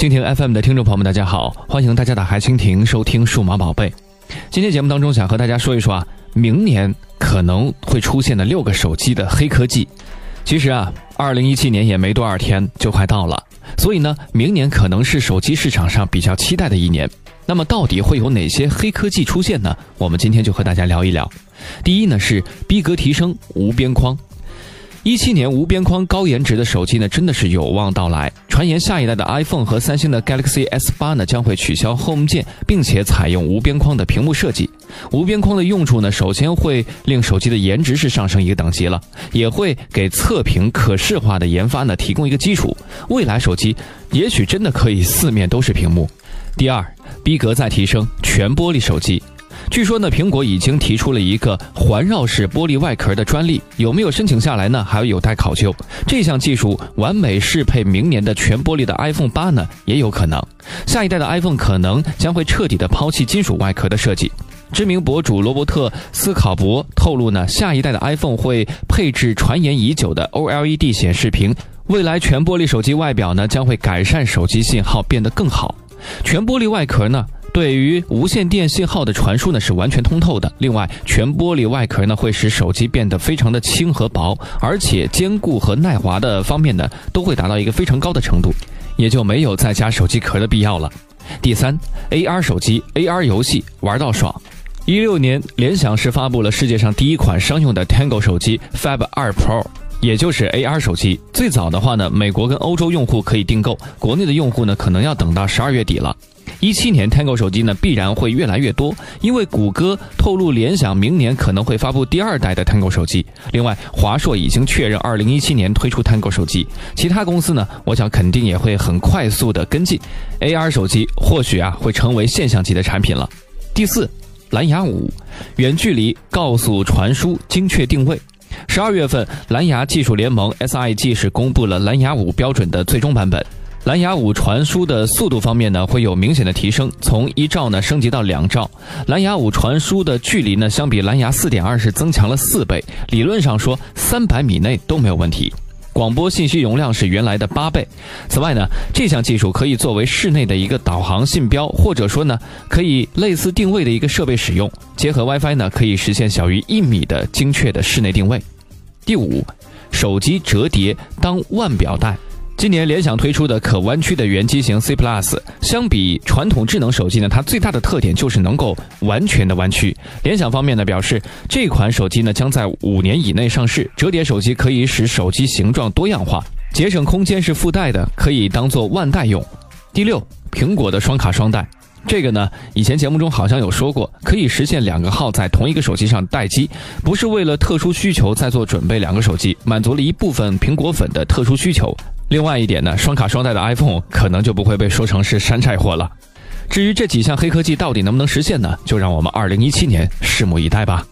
蜻蜓 FM 的听众朋友们，大家好，欢迎大家打开蜻蜓收听数码宝贝。今天节目当中想和大家说一说啊，明年可能会出现的六个手机的黑科技。其实啊，二零一七年也没多少天就快到了，所以呢，明年可能是手机市场上比较期待的一年。那么到底会有哪些黑科技出现呢？我们今天就和大家聊一聊。第一呢是逼格提升，无边框。一七年无边框高颜值的手机呢，真的是有望到来。传言下一代的 iPhone 和三星的 Galaxy S 八呢，将会取消 Home 键，并且采用无边框的屏幕设计。无边框的用处呢，首先会令手机的颜值是上升一个等级了，也会给测评可视化的研发呢提供一个基础。未来手机也许真的可以四面都是屏幕。第二，逼格再提升，全玻璃手机。据说呢，苹果已经提出了一个环绕式玻璃外壳的专利，有没有申请下来呢？还有待考究。这项技术完美适配明年的全玻璃的 iPhone 八呢，也有可能。下一代的 iPhone 可能将会彻底的抛弃金属外壳的设计。知名博主罗伯特斯考伯透露呢，下一代的 iPhone 会配置传言已久的 OLED 显示屏，未来全玻璃手机外表呢将会改善手机信号变得更好。全玻璃外壳呢？对于无线电信号的传输呢是完全通透的。另外，全玻璃外壳呢会使手机变得非常的轻和薄，而且坚固和耐滑的方面呢都会达到一个非常高的程度，也就没有再加手机壳的必要了。第三，AR 手机，AR 游戏玩到爽。一六年，联想是发布了世界上第一款商用的 Tango 手机 Fab 二 Pro，也就是 AR 手机。最早的话呢，美国跟欧洲用户可以订购，国内的用户呢可能要等到十二月底了。一七年，Tango 手机呢必然会越来越多，因为谷歌透露联想明年可能会发布第二代的 Tango 手机。另外，华硕已经确认二零一七年推出 Tango 手机，其他公司呢，我想肯定也会很快速的跟进。AR 手机或许啊会成为现象级的产品了。第四，蓝牙五，远距离高速传输精确定位。十二月份，蓝牙技术联盟 SIG 是公布了蓝牙五标准的最终版本。蓝牙五传输的速度方面呢，会有明显的提升，从一兆呢升级到两兆。蓝牙五传输的距离呢，相比蓝牙四点二是增强了四倍，理论上说三百米内都没有问题。广播信息容量是原来的八倍。此外呢，这项技术可以作为室内的一个导航信标，或者说呢，可以类似定位的一个设备使用。结合 WiFi 呢，可以实现小于一米的精确的室内定位。第五，手机折叠当腕表带。今年联想推出的可弯曲的原机型 C Plus，相比传统智能手机呢，它最大的特点就是能够完全的弯曲。联想方面呢表示，这款手机呢将在五年以内上市。折叠手机可以使手机形状多样化，节省空间是附带的，可以当做腕带用。第六，苹果的双卡双待，这个呢以前节目中好像有说过，可以实现两个号在同一个手机上待机，不是为了特殊需求在做准备，两个手机满足了一部分苹果粉的特殊需求。另外一点呢，双卡双待的 iPhone 可能就不会被说成是山寨货了。至于这几项黑科技到底能不能实现呢？就让我们二零一七年拭目以待吧。